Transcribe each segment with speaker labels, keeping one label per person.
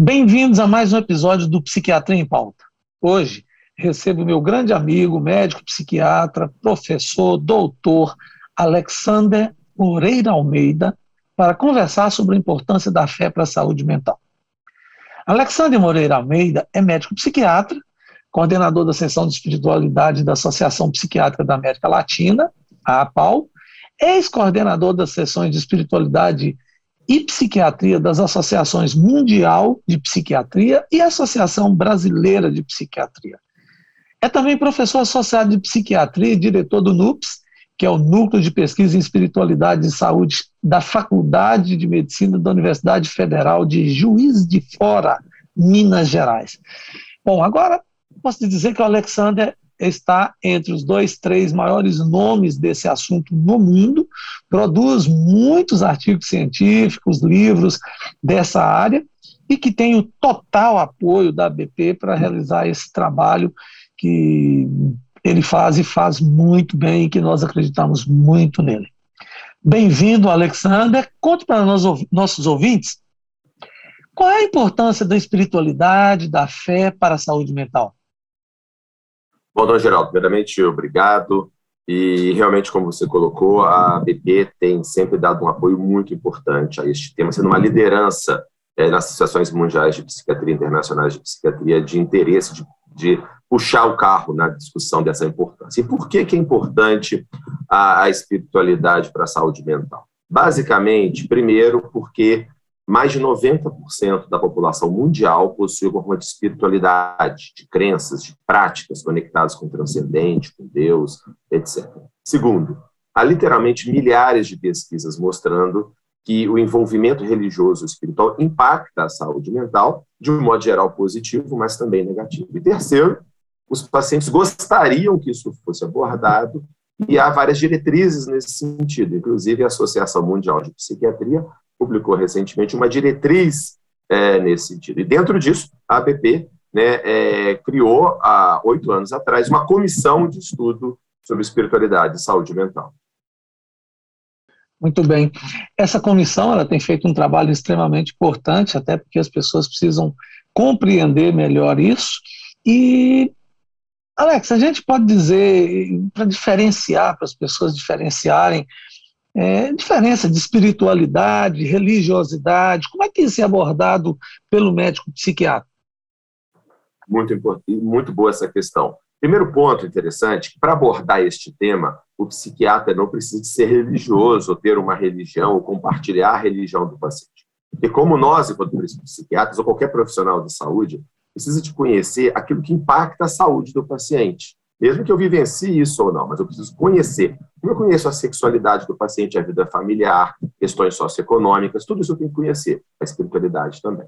Speaker 1: Bem-vindos a mais um episódio do Psiquiatria em Pauta. Hoje recebo meu grande amigo, médico psiquiatra, professor, doutor Alexander Moreira Almeida para conversar sobre a importância da fé para a saúde mental. Alexander Moreira Almeida é médico psiquiatra, coordenador da seção de espiritualidade da Associação Psiquiátrica da América Latina, a APAL, ex-coordenador das sessões de espiritualidade e psiquiatria das Associações Mundial de Psiquiatria e Associação Brasileira de Psiquiatria. É também professor associado de psiquiatria e diretor do NUPS, que é o Núcleo de Pesquisa em Espiritualidade e Saúde da Faculdade de Medicina da Universidade Federal de Juiz de Fora, Minas Gerais. Bom, agora posso dizer que o Alexander está entre os dois, três maiores nomes desse assunto no mundo, produz muitos artigos científicos, livros dessa área, e que tem o total apoio da BP para realizar esse trabalho que ele faz e faz muito bem e que nós acreditamos muito nele. Bem-vindo, Alexander. Conte para nós, nossos ouvintes qual é a importância da espiritualidade, da fé para a saúde mental.
Speaker 2: Bom, Dom Geraldo, primeiramente, obrigado. E realmente, como você colocou, a BP tem sempre dado um apoio muito importante a este tema, sendo uma liderança é, nas associações mundiais de psiquiatria, internacionais de psiquiatria, de interesse de, de puxar o carro na discussão dessa importância. E por que, que é importante a, a espiritualidade para a saúde mental? Basicamente, primeiro, porque mais de 90% da população mundial possui alguma forma de espiritualidade, de crenças, de práticas conectadas com o transcendente, com Deus, etc. Segundo, há literalmente milhares de pesquisas mostrando que o envolvimento religioso e espiritual impacta a saúde mental, de um modo geral positivo, mas também negativo. E terceiro, os pacientes gostariam que isso fosse abordado e há várias diretrizes nesse sentido, inclusive a Associação Mundial de Psiquiatria publicou recentemente uma diretriz é, nesse sentido. E dentro disso, a ABP né, é, criou, há oito anos atrás, uma comissão de estudo sobre espiritualidade e saúde mental.
Speaker 1: Muito bem. Essa comissão ela tem feito um trabalho extremamente importante, até porque as pessoas precisam compreender melhor isso. E, Alex, a gente pode dizer, para diferenciar, para as pessoas diferenciarem é, diferença de espiritualidade, religiosidade, como é que isso é abordado pelo médico psiquiatra?
Speaker 2: Muito muito boa essa questão. Primeiro ponto interessante, para abordar este tema, o psiquiatra não precisa ser religioso, ou ter uma religião, ou compartilhar a religião do paciente. E como nós, enquanto psiquiatras, ou qualquer profissional de saúde, precisa de conhecer aquilo que impacta a saúde do paciente. Mesmo que eu vivencie isso ou não, mas eu preciso conhecer. Como eu conheço a sexualidade do paciente, a vida familiar, questões socioeconômicas, tudo isso eu tenho que conhecer. A espiritualidade também.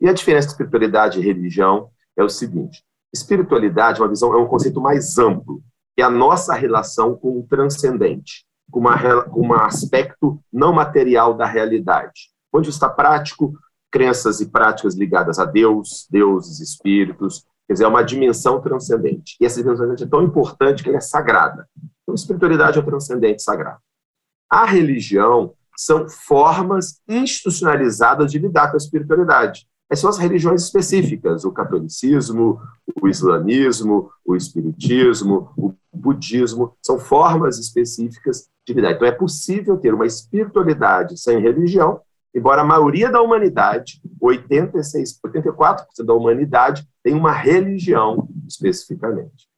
Speaker 2: E a diferença entre espiritualidade e religião é o seguinte: espiritualidade é uma visão, é um conceito mais amplo, é a nossa relação com o transcendente, com, uma, com um aspecto não material da realidade. Onde está prático, crenças e práticas ligadas a Deus, deuses, espíritos, Quer dizer, é uma dimensão transcendente. E essa dimensão transcendente é tão importante que ela é sagrada. Então, espiritualidade é transcendente sagrado. A religião são formas institucionalizadas de lidar com a espiritualidade. Essas são as religiões específicas, o catolicismo, o islamismo, o espiritismo, o budismo, são formas específicas de lidar. Então é possível ter uma espiritualidade sem religião, embora a maioria da humanidade, 86, 84% da humanidade, tem uma religião especificamente.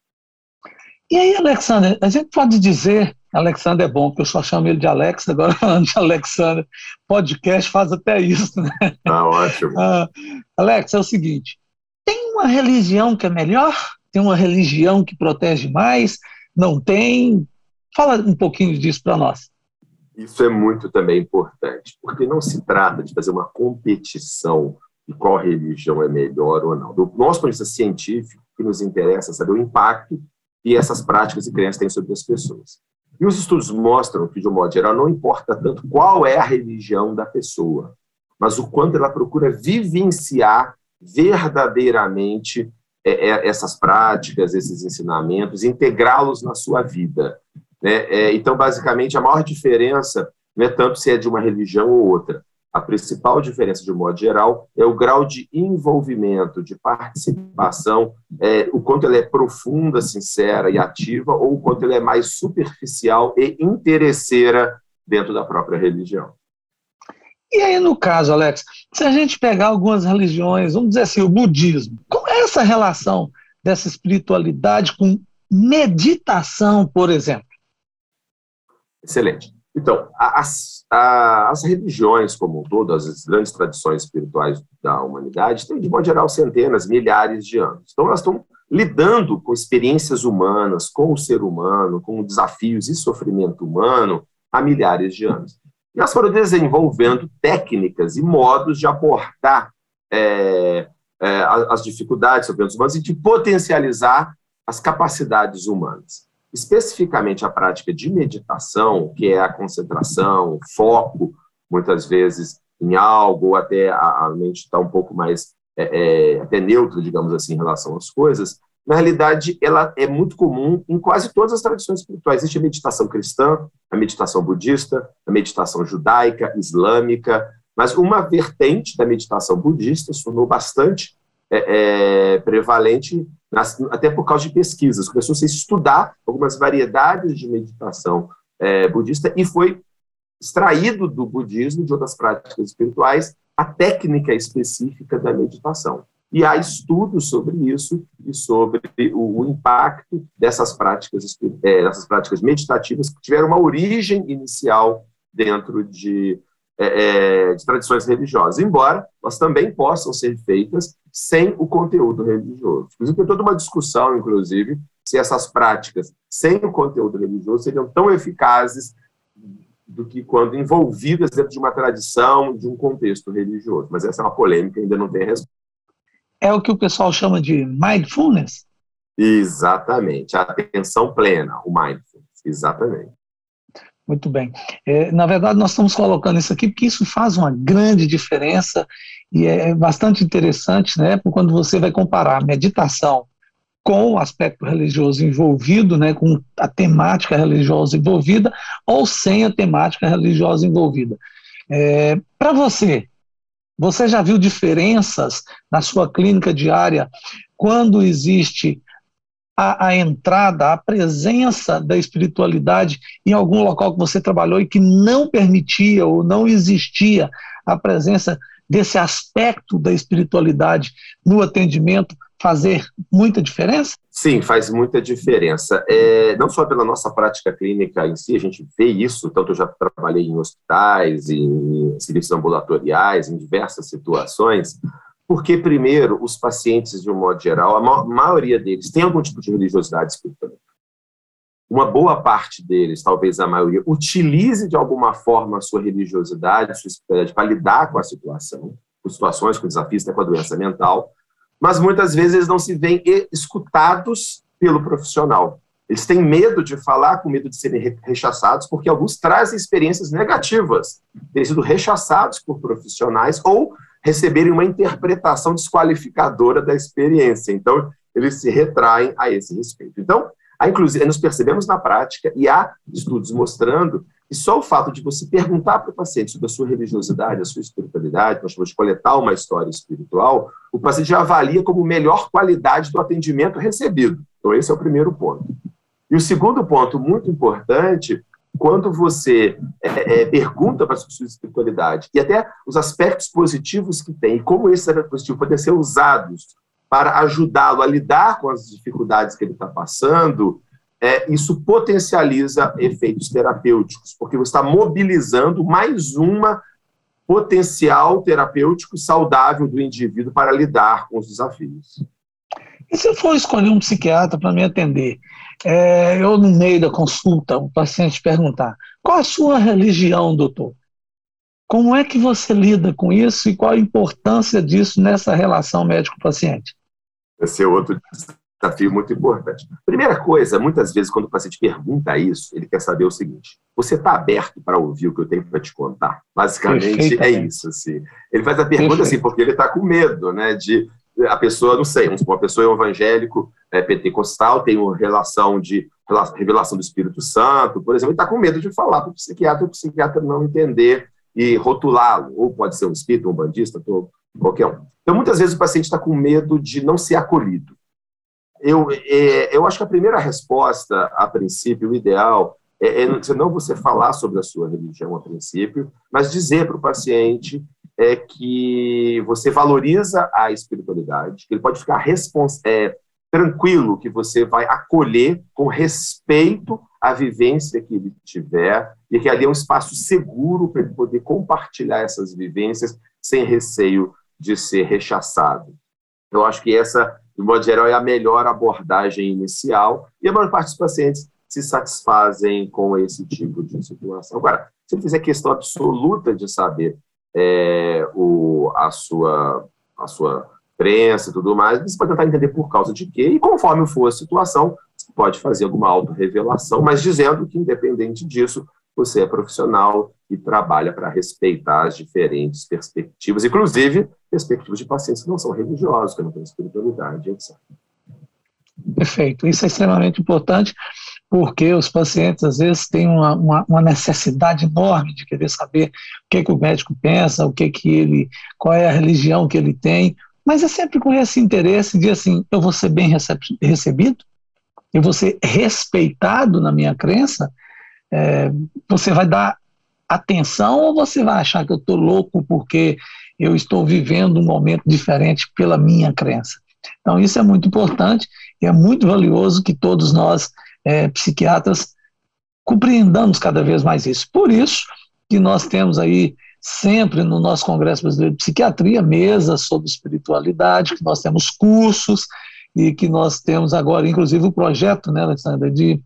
Speaker 1: E aí, Alexander, a gente pode dizer, Alexander é bom, porque eu só chamo ele de Alex, agora falando de Alexander, podcast faz até isso, né?
Speaker 2: Ah, ótimo.
Speaker 1: Ah, Alex, é o seguinte, tem uma religião que é melhor? Tem uma religião que protege mais? Não tem? Fala um pouquinho disso para nós.
Speaker 2: Isso é muito também importante, porque não se trata de fazer uma competição de qual religião é melhor ou não. Do nosso ponto de vista científico, o que nos interessa é saber o impacto que essas práticas e crenças têm sobre as pessoas. E os estudos mostram que, de um modo geral, não importa tanto qual é a religião da pessoa, mas o quanto ela procura vivenciar verdadeiramente é, é, essas práticas, esses ensinamentos, integrá-los na sua vida. Né? É, então, basicamente, a maior diferença não é tanto se é de uma religião ou outra. A principal diferença, de um modo geral, é o grau de envolvimento, de participação, é, o quanto ela é profunda, sincera e ativa, ou o quanto ela é mais superficial e interesseira dentro da própria religião.
Speaker 1: E aí, no caso, Alex, se a gente pegar algumas religiões, vamos dizer assim, o budismo, qual é essa relação dessa espiritualidade com meditação, por exemplo?
Speaker 2: Excelente. Então, as, as religiões como um todo, as grandes tradições espirituais da humanidade, têm, de modo geral, centenas, milhares de anos. Então, elas estão lidando com experiências humanas, com o ser humano, com desafios e sofrimento humano há milhares de anos. E elas foram desenvolvendo técnicas e modos de abordar é, é, as dificuldades sobre os humanos e de potencializar as capacidades humanas especificamente a prática de meditação, que é a concentração, o foco, muitas vezes em algo, ou até a, a mente está um pouco mais é, é, até neutra, digamos assim, em relação às coisas, na realidade, ela é muito comum em quase todas as tradições espirituais. Existe a meditação cristã, a meditação budista, a meditação judaica, islâmica, mas uma vertente da meditação budista sonou bastante é, é, prevalente até por causa de pesquisas. Começou -se a estudar algumas variedades de meditação é, budista e foi extraído do budismo, de outras práticas espirituais, a técnica específica da meditação. E há estudos sobre isso e sobre o, o impacto dessas práticas, é, dessas práticas meditativas que tiveram uma origem inicial dentro de é, é, de tradições religiosas, embora elas também possam ser feitas sem o conteúdo religioso. Inclusive, tem toda uma discussão, inclusive, se essas práticas sem o conteúdo religioso seriam tão eficazes do que quando envolvidas dentro de uma tradição, de um contexto religioso. Mas essa é uma polêmica, ainda não tem resposta.
Speaker 1: É o que o pessoal chama de mindfulness?
Speaker 2: Exatamente, a atenção plena, o mindfulness, exatamente.
Speaker 1: Muito bem. É, na verdade, nós estamos colocando isso aqui porque isso faz uma grande diferença e é bastante interessante, né? Quando você vai comparar meditação com o aspecto religioso envolvido, né, com a temática religiosa envolvida, ou sem a temática religiosa envolvida. É, Para você, você já viu diferenças na sua clínica diária quando existe a, a, entrada, a presença da espiritualidade em algum local que você trabalhou e que não permitia ou não existia a presença desse aspecto da espiritualidade no atendimento fazer muita diferença?
Speaker 2: Sim, faz muita diferença. É, não só pela nossa prática clínica em si, a gente vê isso, tanto eu já trabalhei em hospitais, em serviços ambulatoriais, em diversas situações, porque, primeiro, os pacientes, de um modo geral, a maioria deles tem algum tipo de religiosidade espiritual. Uma boa parte deles, talvez a maioria, utilize de alguma forma a sua religiosidade, a sua espiritualidade para lidar com a situação, com situações, com desafios, até com a doença mental, mas muitas vezes eles não se veem escutados pelo profissional. Eles têm medo de falar, com medo de serem rechaçados, porque alguns trazem experiências negativas, terem sido rechaçados por profissionais ou receberem uma interpretação desqualificadora da experiência. Então, eles se retraem a esse respeito. Então, há, inclusive, nós percebemos na prática, e há estudos mostrando que só o fato de você perguntar para o paciente sobre a sua religiosidade, a sua espiritualidade, nós chamamos de coletar uma história espiritual, o paciente já avalia como melhor qualidade do atendimento recebido. Então, esse é o primeiro ponto. E o segundo ponto, muito importante, quando você é, é, pergunta para a espiritualidade e até os aspectos positivos que tem e como esses aspectos positivos podem ser usados para ajudá-lo a lidar com as dificuldades que ele está passando, é, isso potencializa efeitos terapêuticos, porque você está mobilizando mais uma potencial terapêutico saudável do indivíduo para lidar com os desafios.
Speaker 1: E se eu for escolher um psiquiatra para me atender, é, eu no meio da consulta, o paciente perguntar, qual a sua religião, doutor? Como é que você lida com isso e qual a importância disso nessa relação médico-paciente?
Speaker 2: Esse é outro desafio muito importante. Primeira coisa, muitas vezes, quando o paciente pergunta isso, ele quer saber o seguinte: você está aberto para ouvir o que eu tenho para te contar? Basicamente é isso. Assim. Ele faz a pergunta Perfeito. assim, porque ele está com medo né, de a pessoa, não sei, uma pessoa é evangélico é, pentecostal, tem uma relação de revelação do Espírito Santo, por exemplo, ele está com medo de falar para o psiquiatra, o psiquiatra não entender e rotulá-lo, ou pode ser um espírito, um bandista, qualquer um. Então, muitas vezes o paciente está com medo de não ser acolhido. Eu, é, eu acho que a primeira resposta, a princípio, o ideal, é, é não você falar sobre a sua religião a princípio, mas dizer para o paciente é que você valoriza a espiritualidade, que ele pode ficar é, tranquilo que você vai acolher com respeito a vivência que ele tiver e que ali é um espaço seguro para ele poder compartilhar essas vivências sem receio de ser rechaçado. Eu acho que essa, de modo geral, é a melhor abordagem inicial e a maior parte dos pacientes se satisfazem com esse tipo de situação. Agora, se ele fizer questão absoluta de saber é, o, a, sua, a sua crença e tudo mais, você pode tentar entender por causa de quê, e conforme for a situação, pode fazer alguma autorrevelação, mas dizendo que, independente disso, você é profissional e trabalha para respeitar as diferentes perspectivas, inclusive perspectivas de pacientes que não são religiosos, que não têm espiritualidade, etc.
Speaker 1: Perfeito. Isso é extremamente importante, porque os pacientes, às vezes, têm uma, uma, uma, necessidade enorme de querer saber o que, que o médico pensa, o que, que ele, qual é a religião que ele tem, mas é sempre com esse interesse de, assim, eu vou ser bem recebido, eu vou ser respeitado na minha crença, é, você vai dar atenção ou você vai achar que eu estou louco porque eu estou vivendo um momento diferente pela minha crença? Então, isso é muito importante e é muito valioso que todos nós, é, psiquiatras, compreendamos cada vez mais isso. Por isso que nós temos aí sempre no nosso Congresso Brasileiro de Psiquiatria mesas sobre espiritualidade, que nós temos cursos, e que nós temos agora, inclusive, o projeto, né, Alexandre, de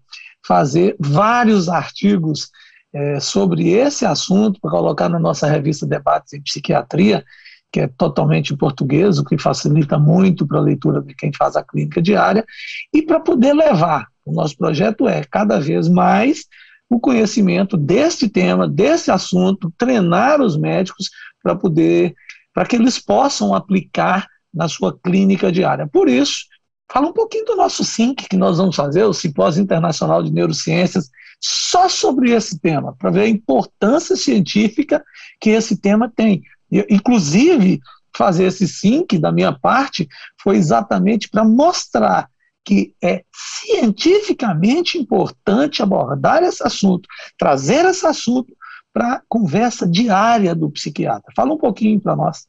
Speaker 1: fazer vários artigos é, sobre esse assunto para colocar na nossa revista Debates em Psiquiatria, que é totalmente em português, o que facilita muito para a leitura de quem faz a clínica diária, e para poder levar. O nosso projeto é cada vez mais o conhecimento deste tema, desse assunto, treinar os médicos para poder, para que eles possam aplicar na sua clínica diária. Por isso, Fala um pouquinho do nosso SINC que nós vamos fazer, o Simpósio Internacional de Neurociências, só sobre esse tema, para ver a importância científica que esse tema tem. Inclusive, fazer esse SINC da minha parte foi exatamente para mostrar que é cientificamente importante abordar esse assunto, trazer esse assunto para a conversa diária do psiquiatra. Fala um pouquinho para nós.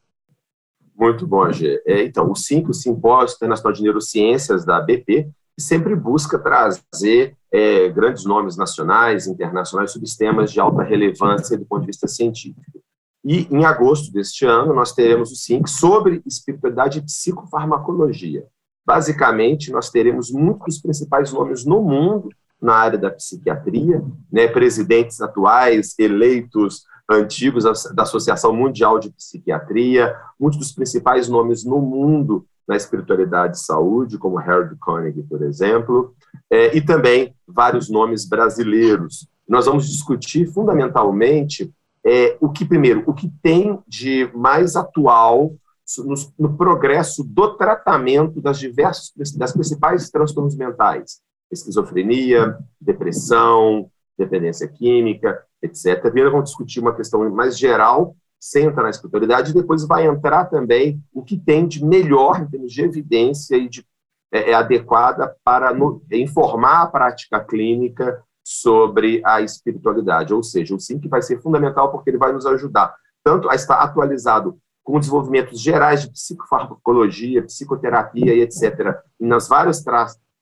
Speaker 2: Muito bom, Gê. É, então, o SINC, o Simpósio Internacional de Neurociências da BP, sempre busca trazer é, grandes nomes nacionais, internacionais, sobre temas de alta relevância do ponto de vista científico. E em agosto deste ano, nós teremos o SINC sobre espiritualidade e psicofarmacologia. Basicamente, nós teremos muitos dos principais nomes no mundo na área da psiquiatria, né, presidentes atuais, eleitos antigos da Associação Mundial de Psiquiatria, muitos dos principais nomes no mundo na espiritualidade e saúde, como Harold Koenig, por exemplo, é, e também vários nomes brasileiros. Nós vamos discutir fundamentalmente é, o que, primeiro, o que tem de mais atual no, no progresso do tratamento das diversas, das principais transtornos mentais, esquizofrenia, depressão, dependência química, etc. Primeiro vamos discutir uma questão mais geral, sem entrar na espiritualidade, e depois vai entrar também o que tem de melhor em termos de evidência e de é, é adequada para no, informar a prática clínica sobre a espiritualidade, ou seja, o sim que vai ser fundamental porque ele vai nos ajudar tanto a estar atualizado com desenvolvimentos gerais de psicofarmacologia, psicoterapia e etc., nas várias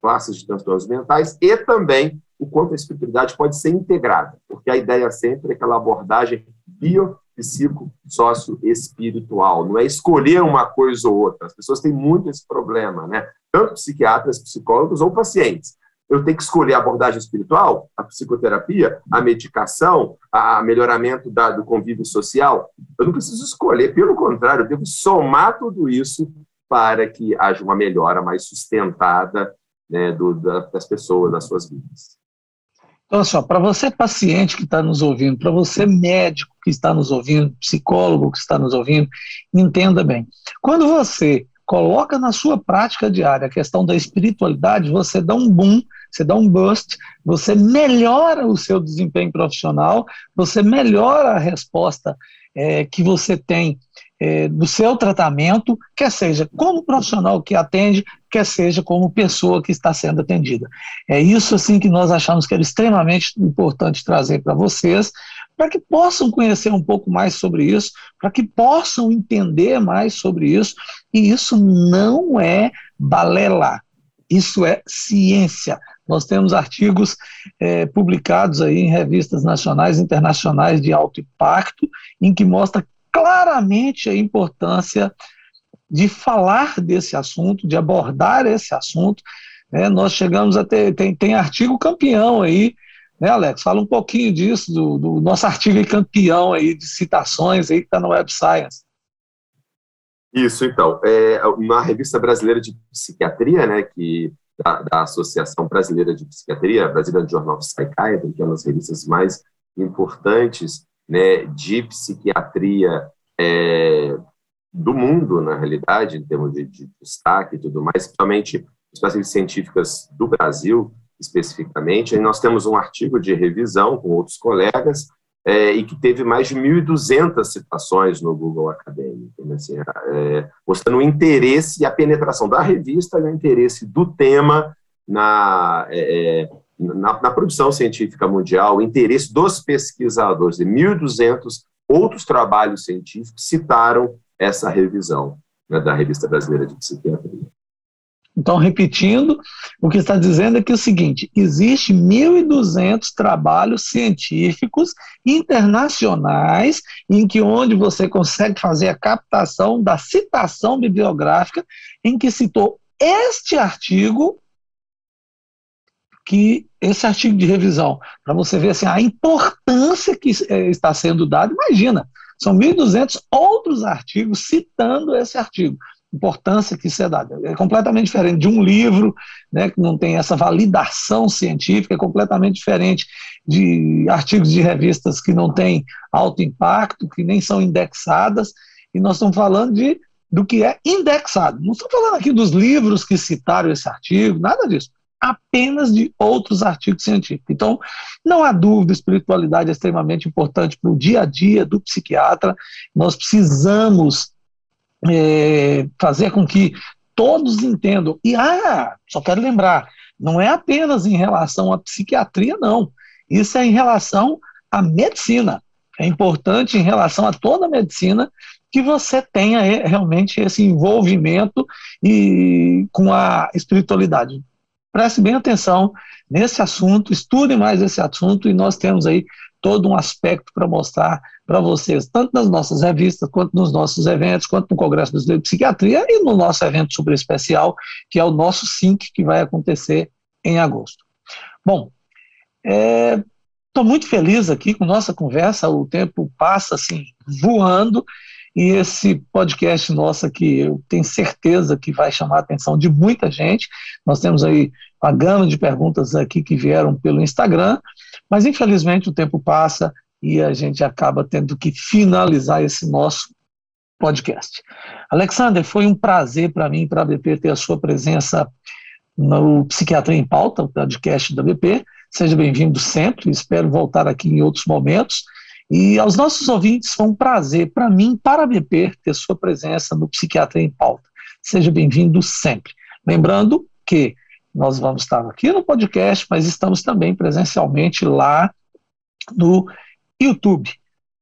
Speaker 2: classes de transtornos mentais, e também o quanto a espiritualidade pode ser integrada, porque a ideia sempre é aquela abordagem bio psico, sócio, espiritual. Não é escolher uma coisa ou outra. As pessoas têm muito esse problema, né? Tanto psiquiatras, psicólogos ou pacientes. Eu tenho que escolher a abordagem espiritual, a psicoterapia, a medicação, a melhoramento da, do convívio social. Eu não preciso escolher, pelo contrário, eu devo somar tudo isso para que haja uma melhora mais sustentada né, do, da, das pessoas, das suas vidas.
Speaker 1: Então, assim, para você paciente que está nos ouvindo, para você médico que está nos ouvindo, psicólogo que está nos ouvindo, entenda bem. Quando você coloca na sua prática diária a questão da espiritualidade, você dá um boom, você dá um boost, você melhora o seu desempenho profissional, você melhora a resposta é, que você tem é, do seu tratamento, quer seja como profissional que atende, quer seja como pessoa que está sendo atendida. É isso assim que nós achamos que era extremamente importante trazer para vocês, para que possam conhecer um pouco mais sobre isso, para que possam entender mais sobre isso. E isso não é balela, isso é ciência. Nós temos artigos é, publicados aí em revistas nacionais e internacionais de alto impacto, em que mostra claramente a importância de falar desse assunto, de abordar esse assunto. Né? Nós chegamos a ter, tem, tem artigo campeão aí, né, Alex? Fala um pouquinho disso, do, do nosso artigo campeão aí de citações aí que está no Web Science.
Speaker 2: Isso, então. É, na Revista Brasileira de Psiquiatria, né, que da, da Associação Brasileira de Psiquiatria, Brasileira Journal of Psychiatry, que é uma das revistas mais importantes né, de psiquiatria é, do mundo, na realidade, em termos de, de destaque e tudo mais, principalmente as científicas do Brasil, especificamente. Aí nós temos um artigo de revisão com outros colegas é, e que teve mais de 1.200 citações no Google Acadêmico, né, assim, é, mostrando o interesse e a penetração da revista e o interesse do tema na, é, é na, na, produção científica mundial, o interesse dos pesquisadores, e 1.200 outros trabalhos científicos citaram essa revisão né, da Revista Brasileira de Psiquiatria.
Speaker 1: Então, repetindo, o que está dizendo é que é o seguinte: existe 1.200 trabalhos científicos internacionais em que onde você consegue fazer a captação da citação bibliográfica em que citou este artigo que esse artigo de revisão, para você ver assim, a importância que é, está sendo dada, imagina, são 1.200 outros artigos citando esse artigo, importância que isso é dada. É completamente diferente de um livro, né, que não tem essa validação científica, é completamente diferente de artigos de revistas que não têm alto impacto, que nem são indexadas, e nós estamos falando de do que é indexado. Não estou falando aqui dos livros que citaram esse artigo, nada disso apenas de outros artigos científicos. Então, não há dúvida, espiritualidade é extremamente importante para o dia a dia do psiquiatra. Nós precisamos é, fazer com que todos entendam. E, ah, só quero lembrar, não é apenas em relação à psiquiatria, não. Isso é em relação à medicina. É importante em relação a toda a medicina que você tenha realmente esse envolvimento e com a espiritualidade preste bem atenção nesse assunto, estude mais esse assunto e nós temos aí todo um aspecto para mostrar para vocês, tanto nas nossas revistas, quanto nos nossos eventos, quanto no Congresso Brasileiro de Psiquiatria e no nosso evento super especial, que é o nosso SINC, que vai acontecer em agosto. Bom, estou é, muito feliz aqui com nossa conversa, o tempo passa assim, voando, e esse podcast nosso aqui, eu tenho certeza que vai chamar a atenção de muita gente. Nós temos aí uma gama de perguntas aqui que vieram pelo Instagram, mas infelizmente o tempo passa e a gente acaba tendo que finalizar esse nosso podcast. Alexander, foi um prazer para mim para a BP ter a sua presença no Psiquiatria em Pauta, o podcast da BP. Seja bem-vindo sempre, espero voltar aqui em outros momentos. E aos nossos ouvintes, foi um prazer para mim, para a BP, ter sua presença no Psiquiatria em Pauta. Seja bem-vindo sempre. Lembrando que nós vamos estar aqui no podcast, mas estamos também presencialmente lá no YouTube.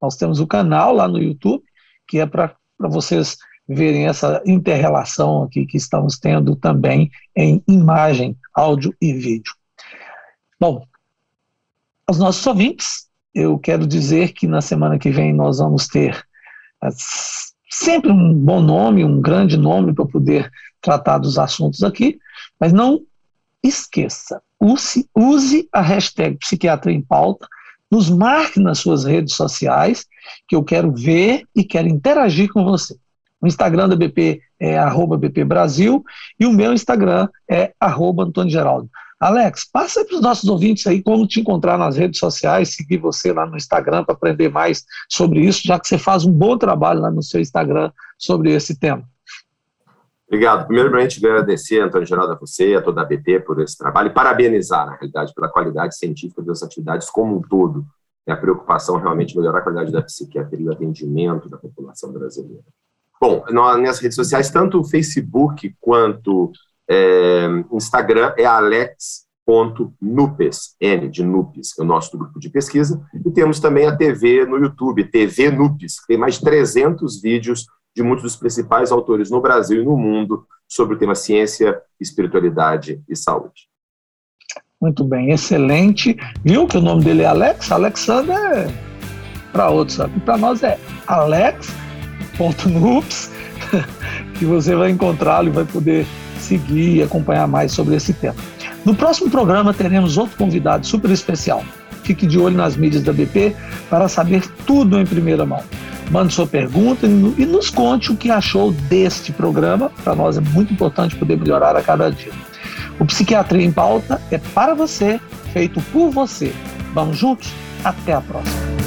Speaker 1: Nós temos o canal lá no YouTube, que é para vocês verem essa interrelação aqui que estamos tendo também em imagem, áudio e vídeo. Bom, aos nossos ouvintes, eu quero dizer que na semana que vem nós vamos ter é, sempre um bom nome, um grande nome para poder tratar dos assuntos aqui, mas não esqueça, use, use a hashtag Psiquiatria em Pauta, nos marque nas suas redes sociais, que eu quero ver e quero interagir com você. O Instagram da BP é arroba BP Brasil e o meu Instagram é arroba Antônio Geraldo. Alex, passa para os nossos ouvintes aí como te encontrar nas redes sociais, seguir você lá no Instagram para aprender mais sobre isso, já que você faz um bom trabalho lá no seu Instagram sobre esse tema.
Speaker 2: Obrigado. Primeiramente, agradecer, Antônio Geraldo, a você e a toda a BP por esse trabalho e parabenizar, na realidade, pela qualidade científica das atividades como um todo. E a preocupação realmente melhorar a qualidade da psiquiatria e do atendimento da população brasileira. Bom, nas redes sociais, tanto o Facebook quanto é, Instagram é alex.nupes, N de Nupes, é o nosso grupo de pesquisa, e temos também a TV no YouTube, TV Nupes, que tem mais de 300 vídeos de muitos dos principais autores no Brasil e no mundo sobre o tema ciência, espiritualidade e saúde.
Speaker 1: Muito bem, excelente. Viu que o nome dele é Alex? Alexander é para outros? Para nós é alex.nups, que você vai encontrá-lo e vai poder seguir e acompanhar mais sobre esse tema. No próximo programa teremos outro convidado super especial. Fique de olho nas mídias da BP para saber tudo em primeira mão. Mande sua pergunta e nos conte o que achou deste programa. Para nós é muito importante poder melhorar a cada dia. O Psiquiatria em Pauta é para você, feito por você. Vamos juntos? Até a próxima.